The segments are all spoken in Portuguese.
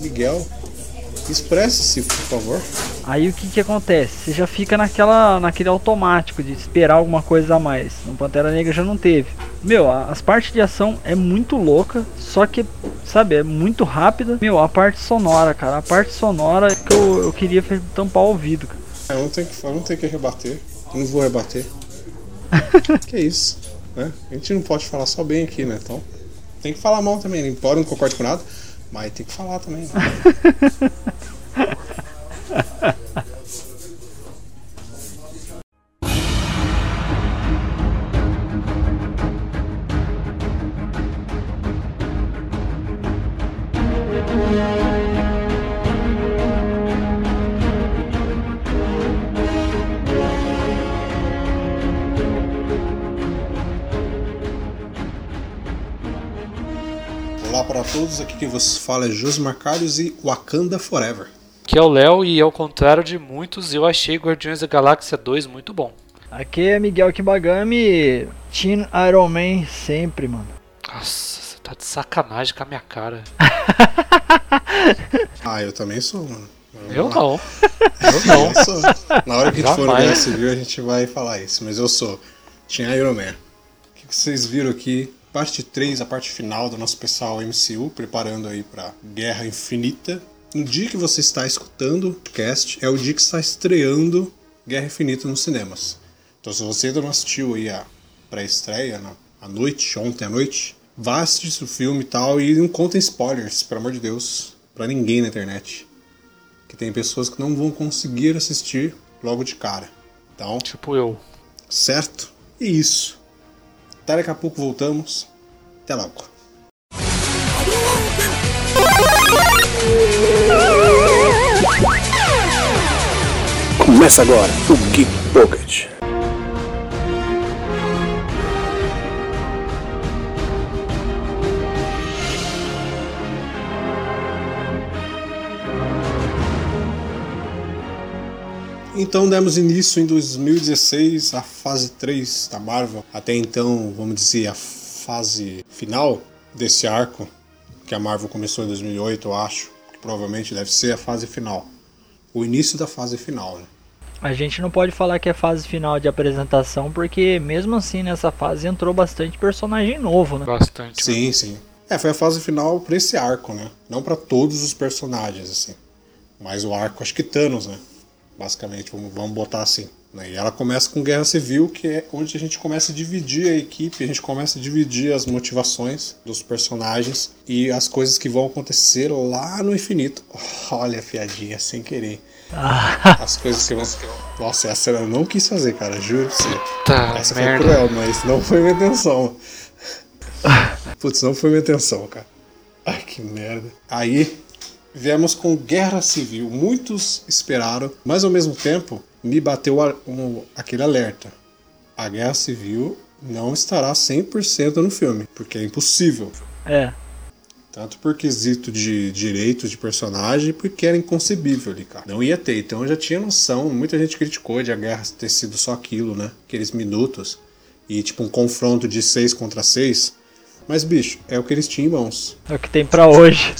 Miguel, expresse-se, por favor. Aí o que que acontece? Você já fica naquela, naquele automático de esperar alguma coisa a mais. No Pantera Negra já não teve. Meu, as partes de ação é muito louca, só que, sabe, é muito rápida. Meu, a parte sonora, cara, a parte sonora é que eu, eu queria tampar o ouvido, cara. Eu não tenho que, eu não tenho que rebater. Eu não vou rebater. que isso, né? A gente não pode falar só bem aqui, né? Então, tem que falar mal também. né? Embora não concorde com nada, mas tem que falar também. para todos, aqui quem vos fala é Josmar Carlos e Wakanda Forever. Que é o Léo e ao contrário de muitos, eu achei Guardiões da Galáxia 2 muito bom. Aqui é Miguel Kibagami, Team Iron Man sempre, mano. Nossa, você tá de sacanagem com a minha cara. Ah, eu também sou, mano. Eu lá. não. Eu não. Eu sou. Na hora que a gente for no Jamais. Guerra Civil, a gente vai falar isso, mas eu sou. Tinha Iron Man. O que vocês viram aqui? Parte 3, a parte final do nosso pessoal MCU, preparando aí pra Guerra Infinita. No dia que você está escutando o cast, é o dia que está estreando Guerra Infinita nos cinemas. Então, se você ainda não assistiu aí a pré-estreia, à noite, ontem à noite, vá assistir o filme e tal, e não contem spoilers, pelo amor de Deus, pra ninguém na internet que tem pessoas que não vão conseguir assistir logo de cara. Então, Tipo eu. certo? E isso. Até daqui a pouco voltamos. Até logo. Começa agora o Geek Pocket. Então demos início em 2016 à fase 3 da Marvel. Até então, vamos dizer, a fase final desse arco, que a Marvel começou em 2008, eu acho. Que provavelmente deve ser a fase final. O início da fase final, né? A gente não pode falar que é fase final de apresentação, porque mesmo assim nessa fase entrou bastante personagem novo, né? Bastante. Sim, sim. É, foi a fase final pra esse arco, né? Não pra todos os personagens, assim. Mas o arco, acho que Thanos, né? Basicamente, vamos, vamos botar assim. né? E ela começa com Guerra Civil, que é onde a gente começa a dividir a equipe, a gente começa a dividir as motivações dos personagens e as coisas que vão acontecer lá no infinito. Olha a piadinha, sem querer. As coisas que vão. Nossa, essa eu não quis fazer, cara, juro pra você. Tá, Essa merda. foi cruel, mas não foi minha intenção. Putz, não foi minha intenção, cara. Ai, que merda. Aí, viemos com Guerra Civil. Muitos esperaram, mas ao mesmo tempo, me bateu um- aquele alerta. A Guerra Civil não estará 100% no filme, porque é impossível. É. Tanto por quesito de direitos de personagem, porque era inconcebível ali, cara. Não ia ter, então eu já tinha noção. Muita gente criticou de a guerra ter sido só aquilo, né? Aqueles minutos. E tipo um confronto de 6 contra 6. Mas, bicho, é o que eles tinham em mãos. É o que tem pra hoje.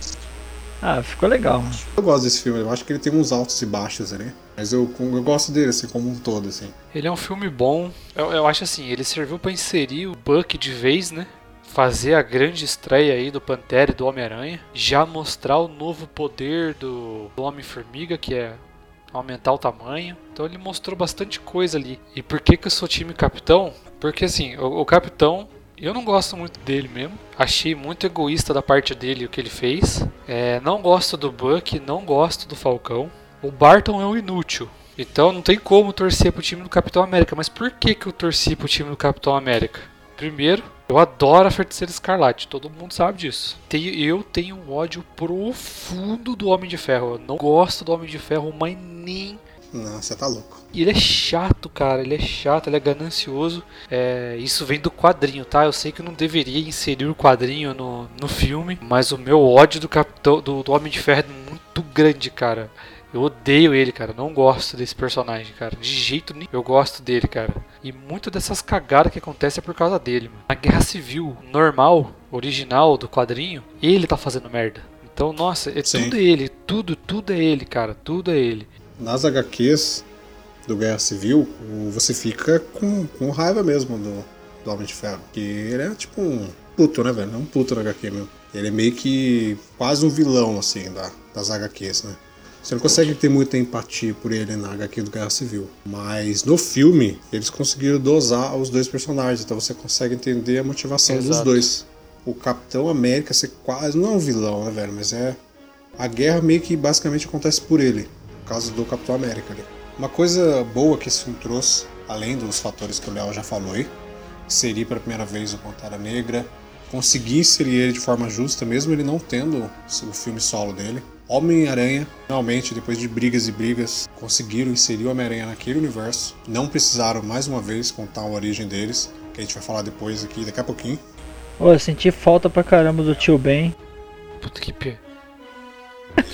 Ah, ficou legal, mano. Eu gosto desse filme, eu acho que ele tem uns altos e baixos ali. Mas eu, eu gosto dele, assim, como um todo, assim. Ele é um filme bom. Eu, eu acho assim, ele serviu pra inserir o Buck de vez, né? Fazer a grande estreia aí do Pantera e do Homem-Aranha. Já mostrar o novo poder do, do Homem-Formiga, que é aumentar o tamanho. Então ele mostrou bastante coisa ali. E por que, que eu sou time Capitão? Porque assim, o, o Capitão, eu não gosto muito dele mesmo. Achei muito egoísta da parte dele o que ele fez. É, não gosto do Buck, não gosto do Falcão. O Barton é um inútil. Então não tem como torcer pro time do Capitão América. Mas por que, que eu torci pro time do Capitão América? Primeiro, eu adoro a Feiticeira Escarlate, todo mundo sabe disso. Eu tenho um ódio profundo do Homem de Ferro. Eu não gosto do Homem de Ferro, mas nem. Não, você tá louco. E ele é chato, cara. Ele é chato, ele é ganancioso. É, isso vem do quadrinho, tá? Eu sei que eu não deveria inserir o quadrinho no, no filme, mas o meu ódio do Capitão, do, do Homem de Ferro é muito grande, cara. Eu odeio ele, cara. Não gosto desse personagem, cara. De jeito nenhum. Eu gosto dele, cara. E muito dessas cagadas que acontecem é por causa dele, mano. Na guerra civil normal, original do quadrinho, ele tá fazendo merda. Então, nossa, é Sim. tudo ele. Tudo, tudo é ele, cara. Tudo é ele. Nas HQs do Guerra Civil, você fica com, com raiva mesmo do, do Homem de Ferro. Que ele é tipo um puto, né, velho? É um puto na HQ mesmo. Ele é meio que quase um vilão, assim, da, das HQs, né? Você não consegue ter muita empatia por ele na HQ do Guerra Civil. Mas no filme, eles conseguiram dosar os dois personagens, então você consegue entender a motivação dos Exato. dois. O Capitão América ser quase. Não é um vilão, né, velho? Mas é. A guerra meio que basicamente acontece por ele, por causa do Capitão América ali. Uma coisa boa que esse filme trouxe, além dos fatores que o Léo já falou aí, seria pela primeira vez o Pantera Negra, conseguir inserir ele de forma justa, mesmo ele não tendo o filme solo dele. Homem-Aranha, finalmente, depois de brigas e brigas, conseguiram inserir o Homem-Aranha naquele universo. Não precisaram, mais uma vez, contar a origem deles, que a gente vai falar depois aqui, daqui a pouquinho. Ô, eu senti falta pra caramba do tio Ben. Puta que pi...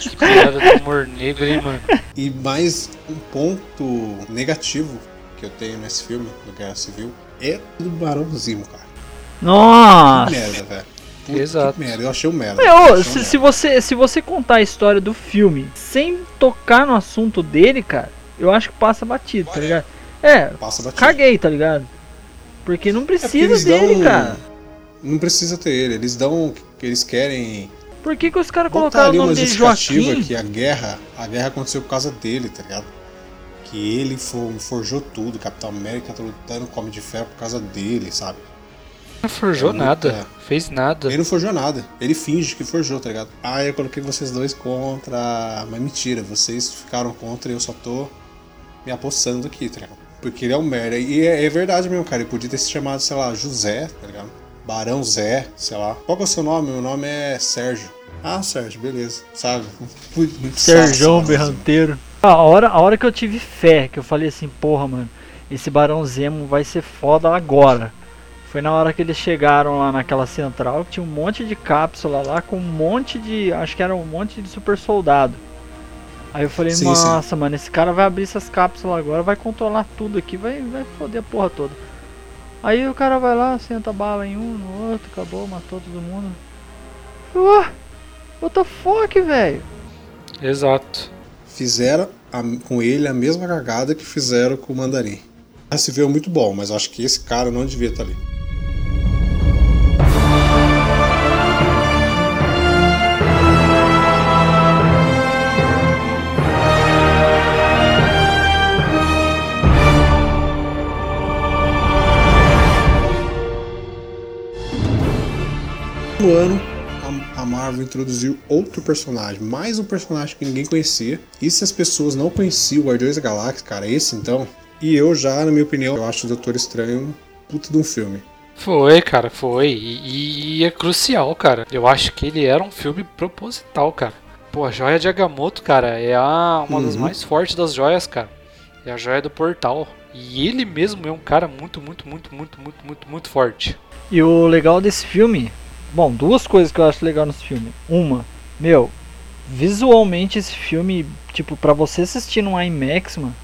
Que piada do humor negro, hein, mano. E mais um ponto negativo que eu tenho nesse filme, do Guerra Civil, é do Barão Zimo, cara. Que Nossa! merda, velho. Puta Exato. Que merda, eu achei um merda. Meu, Eu achei se, merda. se você, se você contar a história do filme sem tocar no assunto dele, cara, eu acho que passa batido, tá ligado? É, Passa batido. caguei, tá ligado? Porque não É porque precisa dele, dão- cara. Não precisa ter ele, eles dão o que eles querem Por que, que os caras colocaram o nome dele Joaquim? que a guerra, a guerra aconteceu por causa dele, tá ligado? Que ele for- forjou tudo, Capitão América tá lutando com Homem de Ferro por causa dele, sabe? Não forjou É nada. Fez nada. Ele não forjou nada, ele finge que forjou, tá ligado? Ah, eu coloquei vocês dois contra. Mas mentira, vocês ficaram contra e eu só tô me apossando aqui, tá ligado? Porque ele é um merda. E é, é verdade mesmo, cara. Ele podia ter se chamado, sei lá, José, tá ligado? Barão Zé, sei lá. Qual que é o seu nome? Meu nome é Sérgio. Ah, Sérgio, beleza. Sabe? Serjão saco, Berranteiro. A hora, a hora que eu tive fé, que eu falei assim, porra, mano, esse Barão Zemo vai ser foda agora. Foi na hora que eles chegaram lá naquela central, que tinha um monte de cápsula lá com um monte de. Acho que era um monte de super soldado. Aí eu falei, Sim, nossa, mano, esse cara vai abrir essas cápsulas agora, vai controlar tudo aqui, vai, vai foder a porra toda. Aí o cara vai lá, senta bala em um, no outro, acabou, matou todo mundo. Ué, what the fuck, velho? Exato. Fizeram a- com ele a mesma cagada que fizeram com o Mandarim. Ah, Se viu muito bom, mas acho que esse cara não devia estar ali. No ano, a- Marvel introduziu outro personagem, mais um personagem que ninguém conhecia. E se as pessoas não conheciam o Guardiões da Galáxia, cara, esse então. E eu já, na minha opinião, eu acho o Doutor Estranho um puta de um filme. Foi, cara, foi. E, e é crucial, cara. Eu acho que ele era um filme proposital, cara. Pô, a joia de Agamotto, cara, é a, uma das Uhum. mais fortes das joias, cara. É a joia do portal. E ele mesmo é um cara muito, muito, muito, muito, muito, muito, muito forte. E o legal desse filme, bom, duas coisas que eu acho legal nesse filme. Uma, meu, visualmente esse filme, tipo, pra você assistir no IMAX, mano,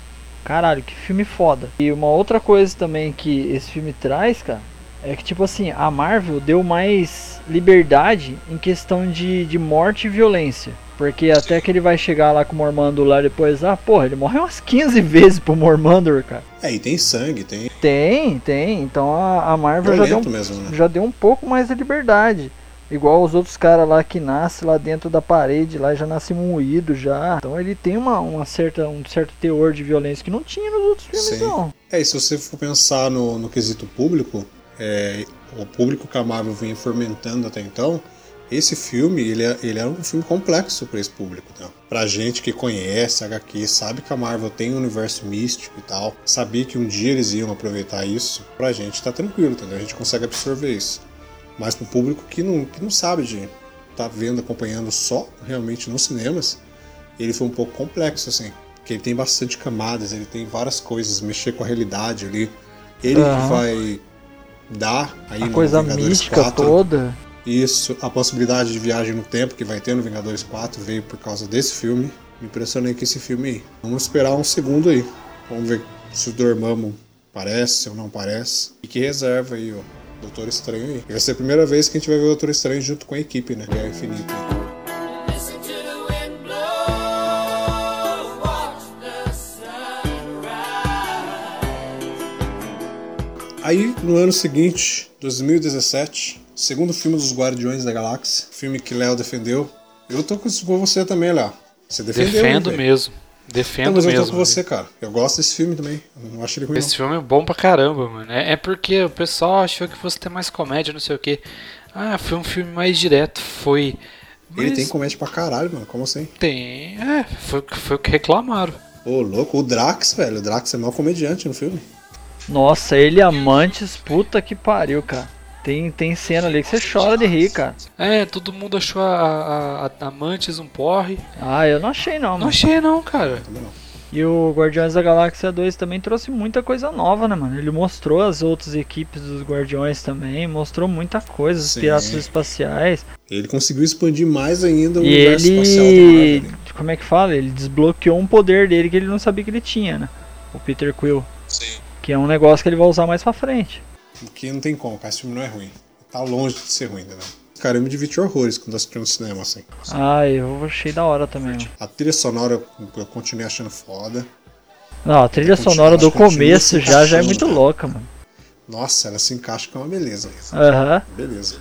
caralho, que filme foda. E uma outra coisa também que esse filme traz, cara, é que, tipo assim, a Marvel deu mais liberdade em questão de, de morte e violência. Porque até que ele vai chegar lá com o Mormando lá depois, ah, porra, ele morreu umas 15 vezes pro Mormandor, cara. É, e tem sangue, tem Tem, tem. Então a, a Marvel já deu, um, mesmo, né? já deu um pouco mais de liberdade. Igual os outros caras lá que nascem lá dentro da parede, lá já nasce moído já. Então ele tem uma, uma certa, um certo teor de violência que não tinha nos outros filmes, Sim. não. É, e se você for pensar no, no quesito público, é, o público que a Marvel vinha fomentando até então, esse filme, ele é, ele é um filme complexo para esse público, né? Pra gente que conhece HQ, sabe que a Marvel tem um universo místico e tal, sabia que um dia eles iam aproveitar isso, pra gente tá tranquilo, entendeu? A gente consegue absorver isso. Mas pro público que não, que não sabe de tá vendo, acompanhando só realmente nos cinemas, ele foi um pouco complexo, assim. Porque ele tem bastante camadas, ele tem várias coisas, mexer com a realidade ali. Ele que vai dar aí A coisa mística 4, toda. Isso, a possibilidade de viagem no tempo que vai ter no Vingadores 4 veio por causa desse filme. Me impressionei com esse filme aí. Vamos esperar um segundo aí. Vamos ver se o Dormammu parece ou não parece. E que reserva aí, ó. Doutor Estranho aí. Vai ser a primeira vez que a gente vai ver o Doutor Estranho junto com a equipe, né? Guerra Infinita. Aí, no ano seguinte, 2017, segundo filme dos Guardiões da Galáxia, filme que Léo defendeu. Eu tô com com você também, Léo. Você defendeu, Defendo mesmo. Não, Defendo mas eu mesmo. tô com você, cara. Eu gosto desse filme também. Eu não acho ele ruim, Esse filme é bom pra caramba, mano. É, é porque o pessoal achou que fosse ter mais comédia, não sei o que. Ah, foi um filme mais direto. Foi. não. Ele Mas tem comédia pra caralho, mano. Como assim? tem. É, foi, o que- foi o que reclamaram. Ô, louco. O Drax, velho. O Drax é mau comediante no filme. Nossa, ele Amantes, puta que pariu, cara. Tem, tem cena ali que você chora de rir, cara. É, todo mundo achou a, a, a Amantes um porre. Ah, eu não achei não, Não mano. achei não, cara. Não. E o Guardiões da Galáxia 2 também trouxe muita coisa nova, né, mano? Ele mostrou as outras equipes dos Guardiões também, mostrou muita coisa, os Sim. piratas espaciais. Ele conseguiu expandir mais ainda o E universo espacial da ele. Marvel. Como é que fala? Ele desbloqueou um poder dele que ele não sabia que ele tinha, né? O Peter Quill. Sim. Que é um negócio que ele vai usar mais pra frente. Porque não tem como, cara. Esse filme não é ruim. Tá longe de ser ruim, entendeu? Cara, eu me diverti horrores quando assisti no cinema, assim. Ah, eu achei da hora também, mano. A trilha sonora eu- continuei achando foda. Não, a trilha sonora do começo já, já é muito louca, mano. Nossa, ela se encaixa com uma beleza. Aham. Beleza.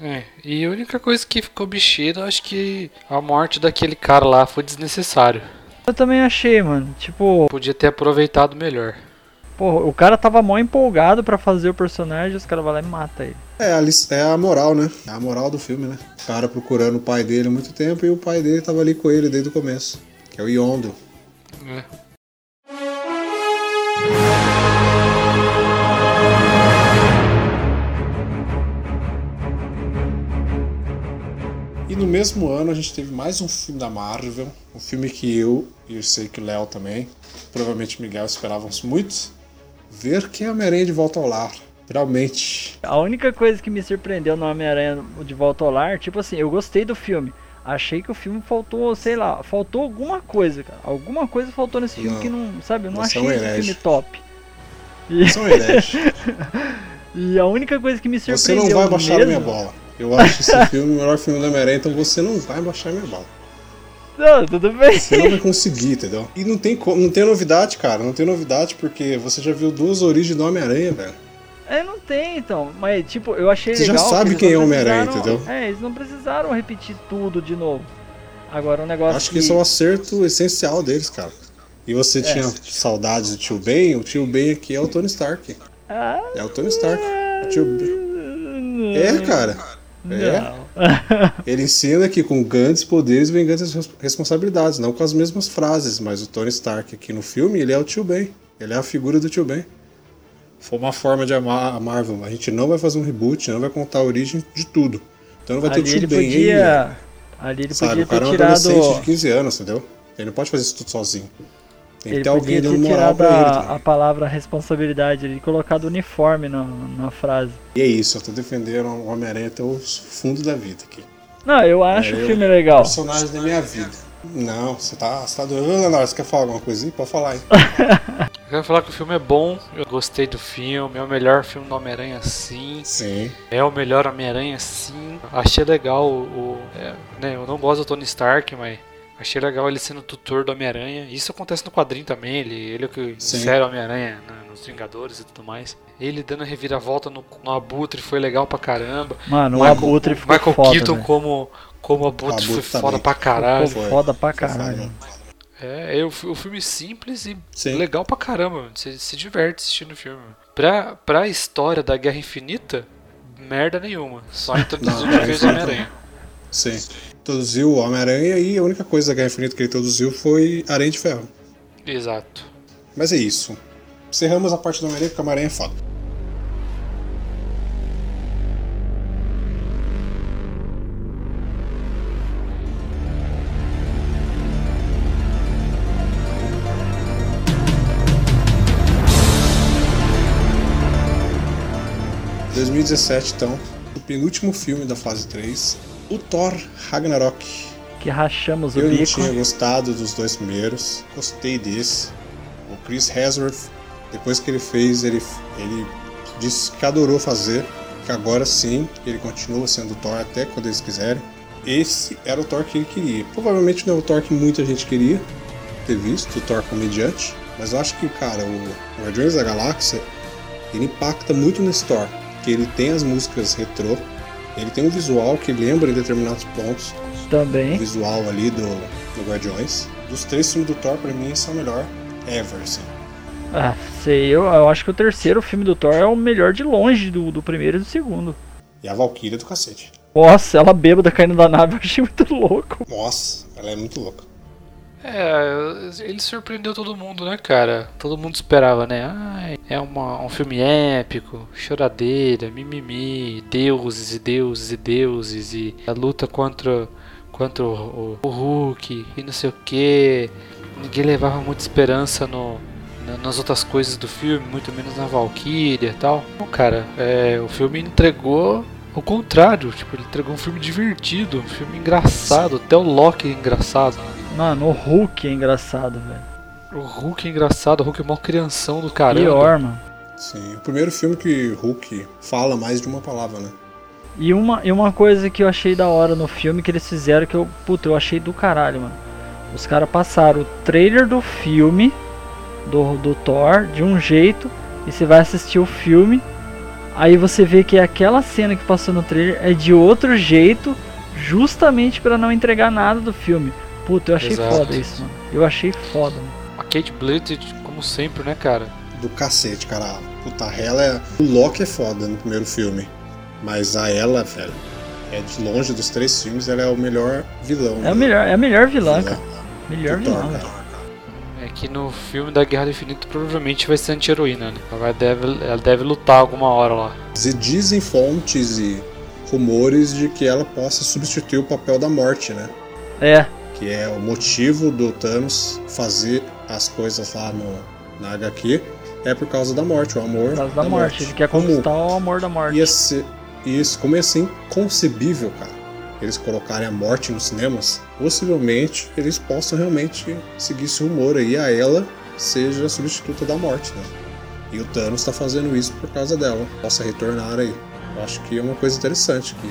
É, e a única coisa que ficou bicheira, eu acho que a morte daquele cara lá foi desnecessário. Eu também achei, mano. Tipo, Podia ter aproveitado melhor. Pô, o cara tava mó empolgado pra fazer o personagem, os caras vão lá e matam ele. É a, é a moral, né? É a moral do filme, né? O cara procurando o pai dele há muito tempo e o pai dele tava ali com ele desde o começo. Que é o Yondo. né? E no mesmo ano a gente teve mais um filme da Marvel. Um filme que eu, e eu sei que o Léo também, provavelmente o Miguel esperávamos muito. Ver que é Homem-Aranha de volta ao lar. Finalmente. A única coisa que me surpreendeu no Homem-Aranha de Volta ao Lar, tipo assim, eu gostei do filme. Achei que o filme faltou, sei lá, faltou alguma coisa, cara. Alguma coisa faltou nesse filme Não. que não, sabe, eu não Você é achei um filme top. E, São herege. e a única coisa que me Você surpreendeu não vai baixar a mesmo... minha bola. Eu acho esse filme o melhor filme do Homem-Aranha, então você não vai baixar a minha bola. Não, tudo bem. Você não vai conseguir, entendeu? E não tem, não tem novidade, cara. Não tem novidade porque você já viu duas origens do Homem-Aranha, velho. É, não tem, então. Mas, tipo, eu achei Você já legal. que sabe eles quem é Homem-Aranha, precisaram- entendeu? É, eles não precisaram repetir tudo de novo. Agora, um negócio Acho que esse é o acerto essencial deles, cara. E você É. tinha saudades do tio Ben? O tio Ben aqui é o Tony Stark. Ah, É o Tony Stark. O tio Ben. É, cara. É. Não. Ele ensina que com grandes poderes vem grandes res- responsabilidades, não com as mesmas frases, mas o Tony Stark aqui no filme, ele é o tio Ben. Ele é a figura do tio Ben. Foi uma forma de amar a Marvel. A gente não vai fazer um reboot, não vai contar a origem de tudo. Então não vai ter o ali tio Ben podia. Ali ele sabe? podia O cara é ter um tirado. adolescente de 15 anos, entendeu? Ele não pode fazer isso tudo sozinho. Tem que Ele ter alguém podia ter dando moral tirado pra ele a, a palavra responsabilidade ali e colocado uniforme na, na frase. E é isso, eu tô defendendo o Homem-Aranha até o fundo da vida aqui. Não, eu acho É, o eu- filme legal. Personagem da minha vida. Não, você tá, você tá doido. Ô, Leonardo, você quer falar alguma coisa aí? Pode falar aí. Eu quero falar que o filme é bom, eu gostei do filme, é o melhor filme do Homem-Aranha sim, Sim. é o melhor Homem-Aranha sim. Achei legal o. o- é, né, eu não gosto do Tony Stark, mas achei legal ele sendo tutor do Homem-Aranha. Isso acontece no quadrinho também, ele, ele é o que insere o Homem-Aranha na- nos Vingadores e tudo mais. Ele dando a reviravolta no, no Abutre foi legal pra caramba. Mano, o Michael, Abutre ficou Michael foda, Keaton velho. como, como Abutre, Abutre foi foda também. pra caralho. Ficou Foi. foda pra caralho. foda. É, é o, o filme simples e Sim. legal pra caramba, mano. Você se diverte assistindo o filme. Pra, pra história da Guerra Infinita, merda nenhuma. Só introduziu de vez o Homem-Aranha. Sim. Introduziu o Homem-Aranha e a única coisa da Guerra Infinita que ele introduziu foi Aranha de Ferro. Exato. Mas é isso. Encerramos a parte do Homem-Aranha porque o Homem-Aranha é foda. Em 2017, então, o penúltimo filme da fase 3, o Thor Ragnarok. que rachamos o Eu bico. tinha gostado dos dois primeiros, gostei desse. O Chris Hemsworth, depois que ele fez, ele, ele disse que adorou fazer, que agora sim ele continua sendo Thor até quando eles quiserem. Esse era o Thor que ele queria. Provavelmente não é o Thor que muita gente queria ter visto, o Thor comediante, mas eu acho que, cara, o Guardiões da Galáxia, ele impacta muito nesse Thor, que ele tem as músicas retrô, ele tem um visual que lembra em determinados pontos o Também. visual ali do, do Guardiões. Dos três filmes do Thor, pra mim, esse é o melhor ever, assim. Ah, sei, eu, eu acho que o terceiro filme do Thor é o melhor de longe do, do primeiro e do segundo. E a Valkyria do cacete. Nossa, ela bêbada caindo da nave, eu achei muito louco. Nossa, ela é muito louca. É, ele surpreendeu todo mundo, né, cara? Todo mundo esperava, né? Ai, é uma, um filme épico, choradeira, mimimi, deuses e deuses e deuses, e a luta contra, contra o, o, Hulk e não sei o que. Ninguém levava muita esperança no, na- nas outras coisas do filme, muito menos na Valkyria e tal. Não, cara, é, o filme entregou o contrário, tipo, ele entregou um filme divertido, um filme engraçado, até o Loki é engraçado. Mano, o Hulk é engraçado, velho. O Hulk é engraçado, o Hulk é mó crianção do caramba. Pior, mano. Sim, o primeiro filme que Hulk fala mais de uma palavra, né? E uma, e uma coisa que eu achei da hora no filme que eles fizeram que eu, puta, eu achei do caralho, mano. Os caras passaram o trailer do filme do, do Thor de um jeito e você vai assistir o filme, aí você vê que aquela cena que passou no trailer é de outro jeito, justamente pra não entregar nada do filme. Puta, eu achei Exato. foda isso, mano. Eu achei foda, mano. A Kate Blanchett, como sempre, né, cara? Do cacete, cara. Puta, ela é... O Loki é foda no primeiro filme. Mas a ela, velho, é de longe dos três filmes, ela é o melhor vilão. É, o melhor, é a melhor vilã, vilão cara. Melhor do Thor, vilã, velho. É que no filme da Guerra do Infinito provavelmente vai ser anti-heroína, né? Ela, vai- deve, ela deve lutar alguma hora lá. E dizem fontes e rumores de que ela possa substituir o papel da morte, né? É, que é o motivo do Thanos fazer as coisas lá no, na HQ, é por causa da morte, o amor por causa da morte. Ele quer Como conquistar o amor da morte. ia ser, isso, como ia ser inconcebível, cara, eles colocarem a morte nos cinemas, possivelmente eles possam realmente seguir esse rumor aí, a ela seja a substituta da morte, né? E o Thanos tá fazendo isso por causa dela, possa retornar aí. Eu acho que é uma coisa interessante que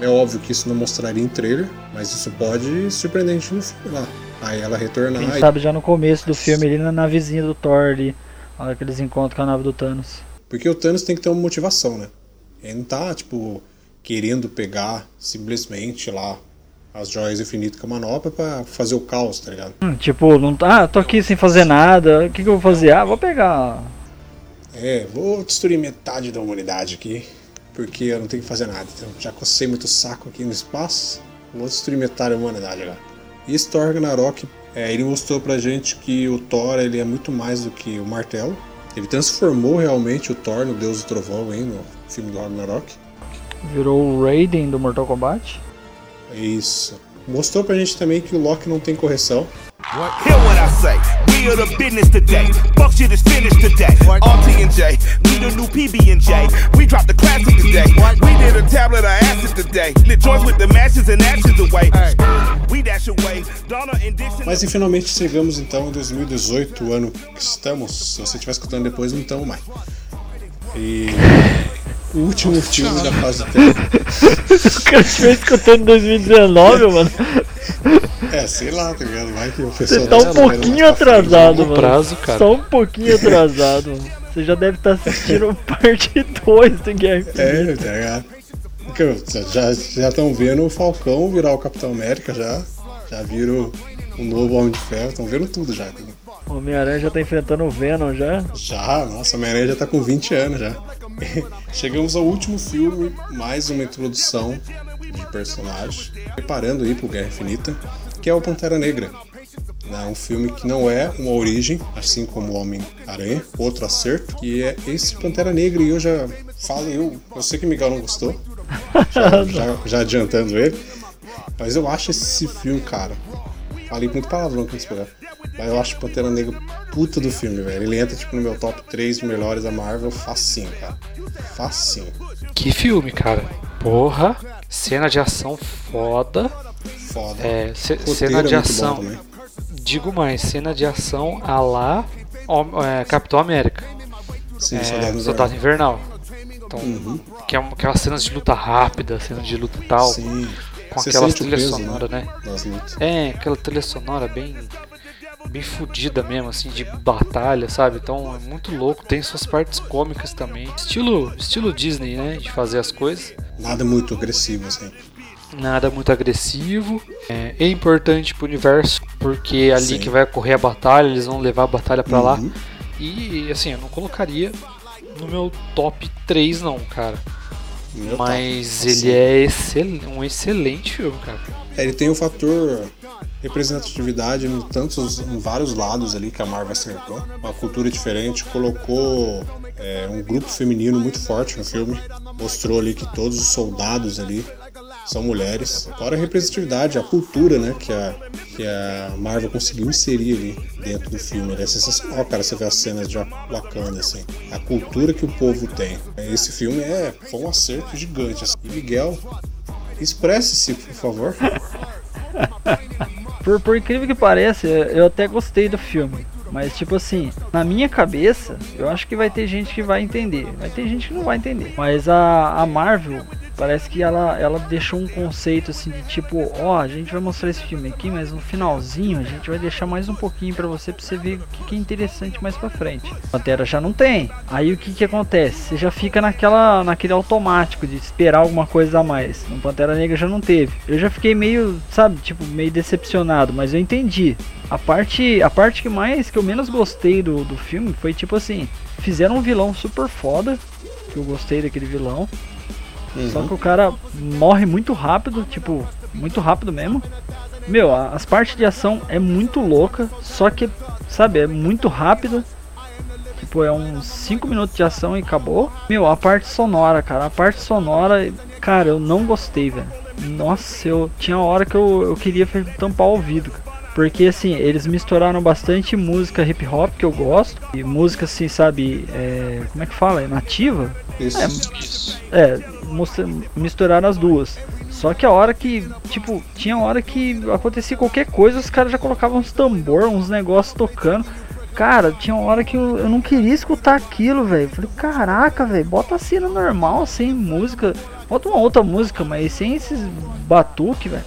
é óbvio que isso não mostraria em trailer, mas isso pode gente no filme lá. Aí ela retornar Quem e sabe já no começo do filme ali na navezinha do Thor ali. A hora que eles encontram com a nave do Thanos. Porque o Thanos tem que ter uma motivação, né? Ele não tá, tipo, querendo pegar simplesmente lá as joias infinitas com a manopla pra fazer o caos, tá ligado? Hum, tipo, não tá. Ah, tô aqui sem fazer nada. O que, que eu vou fazer? Ah, vou pegar. É, vou destruir metade da humanidade aqui, porque eu não tenho que fazer nada. Então, já cocei muito saco aqui no espaço, vou destruir metade da humanidade agora. E esse Thor Ragnarok, é, ele mostrou pra gente que o Thor ele é muito mais do que o martelo. Ele transformou realmente o Thor no Deus do Trovão aí no filme do Ragnarok. Virou o Raiden do Mortal Kombat. Isso. Mostrou pra gente também que o Loki não tem correção. Hear what I say. We are the business today. Fuck shit is finished today. RT and J, we the new PB and J. We dropped the classic today. We did a tablet of acid today. Lit joints with the matches and ashes away. We dash away. Donna and Dixon. Mas e finalmente chegamos então em 2018, o ano que estamos. Se você estiver escutando depois, não estamos mais. E o último filme da fase 3. O cara estiver escutando em 2019, mano. É, sei lá, tá ligado? Vai que o pessoal Você tá um pouquinho frente. atrasado, mano. prazo, cara. Só um pouquinho atrasado, mano. Você já deve estar assistindo parte 2 do Guerra Infinita. É, tá ligado? Já estão vendo o Falcão virar o Capitão América já. Já viram o novo Homem de Ferro, estão vendo tudo já. entendeu? O Homem-Aranha já tá enfrentando o Venom já. Já, nossa, Homem-Aranha já tá com 20 anos já. Chegamos ao último filme, mais uma introdução de personagem, preparando aí pro Guerra Infinita, que é o Pantera Negra. É um filme que não é uma origem, assim como o Homem-Aranha, outro acerto, que é esse Pantera Negra, e eu já falo, eu, eu sei que o Miguel não gostou, já, já- já adiantando ele, mas eu acho esse filme, cara, falei muito palavrão aqui nesse programa, mas eu acho o Pantera Negra puta do filme, velho. Ele entra tipo no meu top 3 melhores da Marvel, facinho, cara. Facinho. Que filme, cara. Porra. Cena de ação foda. Foda. É, cena é de bom ação. Digo mais, cena de ação a lá é, Capitão América. Sim, É, Soldado Soldado Invernal. Então, Uhum. que é uma- aquelas cenas de luta rápida, cenas de luta tal, Sim. com Você o trilhas peso, sonoras, né? Das lutas. É, aquela trilha sonora bem bem fodida mesmo, assim, de batalha, sabe? Então é muito louco. Tem suas partes cômicas também. Estilo, estilo Disney, né? De fazer as coisas. Nada muito agressivo, assim. Nada muito agressivo. É, é importante pro universo, porque é ali Sim. que vai ocorrer a batalha, eles vão levar a batalha pra lá. Uhum. E assim, eu não colocaria no meu top 3 não, cara. Meu Mas tá. ele é excel- um excelente filme, cara. É, ele tem o fator representatividade em tantos, em vários lados ali que a Marvel acertou. Uma cultura diferente, colocou é, um grupo feminino muito forte no filme. Mostrou ali que todos os soldados ali são mulheres. Fora a representatividade, a cultura, né, que a, que a Marvel conseguiu inserir ali dentro do filme. Ele é sensacional, cara, você vê as cenas de Wakanda, assim. A cultura que o povo tem. Esse filme é, foi um acerto gigante. Assim. Miguel, expresse-se, por favor. Por, por incrível que pareça, eu até gostei do filme. Mas, tipo assim, na minha cabeça, eu acho que vai ter gente que vai entender. Vai ter gente que não vai entender. Mas a, a Marvel, parece que ela, ela deixou um conceito assim de tipo: ó, a gente vai mostrar esse filme aqui, mas no finalzinho a gente vai deixar mais um pouquinho pra você, pra você ver o que, que é interessante mais pra frente. Pantera já não tem. Aí o que que acontece? Você já fica naquela, naquele automático de esperar alguma coisa a mais. No Pantera Negra já não teve. Eu já fiquei meio, sabe, tipo, meio decepcionado, mas eu entendi. A parte, a parte que mais que eu menos gostei do, do filme foi tipo assim, fizeram um vilão super foda, que eu gostei daquele vilão. Só que o cara morre muito rápido, tipo, muito rápido mesmo. Meu, as partes de ação é muito louca, só que, sabe, é muito rápida. Tipo, é uns 5 minutos de ação e acabou. Meu, a parte sonora, cara, a parte sonora, cara, eu não gostei, velho. Nossa, eu tinha hora que eu, eu queria tampar o ouvido, cara. Porque assim, eles misturaram bastante música hip hop que eu gosto. E música assim, sabe, é, como é que fala? É nativa? Isso. É, Isso. é, mostra- misturaram as duas. Só que a hora que, tipo, tinha hora que acontecia qualquer coisa, os caras já colocavam uns tambor, uns negócios tocando. Cara, tinha uma hora que eu, eu não queria escutar aquilo, velho. Falei, caraca, velho, bota a cena normal, sem música. Bota uma outra música, mas sem esses batuque, velho.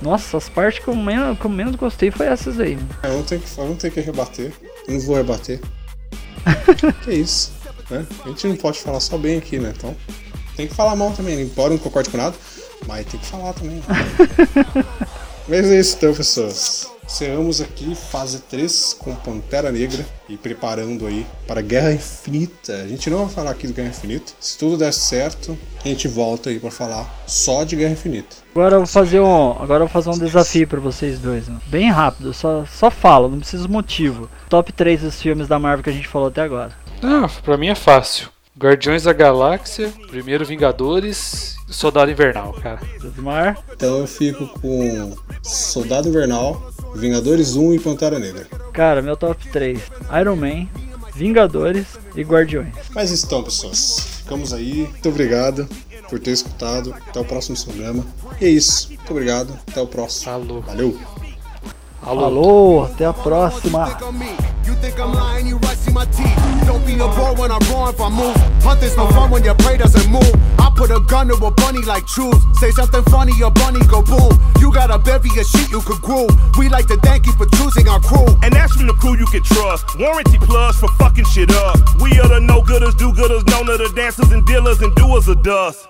Nossa, as partes que eu, menos, que eu menos gostei foi essas aí. É, Eu não tenho que, eu não tenho que rebater. Eu não vou rebater. que isso, né? A gente não pode falar só bem aqui, né? Então, tem que falar mal também. Embora eu não concorde com nada, mas tem que falar também. mas é isso então, pessoas. Encerramos aqui fase 3 com Pantera Negra e preparando aí para Guerra Infinita. A gente não vai falar aqui do Guerra Infinita. Se tudo der certo, a gente volta aí para falar só de Guerra Infinita. Agora eu vou fazer um, agora eu vou fazer um desafio pra vocês dois, né? bem rápido, só só falo, não precisa motivo. Top 3 dos filmes da Marvel que a gente falou até agora. Ah, pra mim é fácil. Guardiões da Galáxia, Primeiro Vingadores e Soldado Invernal, cara. Osmar, Então eu fico com Soldado Invernal, Vingadores 1 e Pantera Negra. cara, meu top 3: Iron Man, Vingadores e Guardiões. Mas então, pessoas, ficamos aí. Muito obrigado por ter escutado. Até o próximo programa. E é isso. Muito obrigado. Até o próximo. Falou. Valeu. Alô. Falou, até a próxima. think of me. You think I'm lying, you right, my teeth. Don't be a boy when I'm wrong if I move. Hunting's no fun when your prey doesn't move. I put a gun to a bunny like truth. Say something funny, your bunny go boom. You got a bevy of shit you could groove. We like to thank you for choosing our crew. And that's from the crew you can trust. Warranty plus for fucking shit up. We are the no gooders, do gooders, known of the dancers and dealers and doers of dust.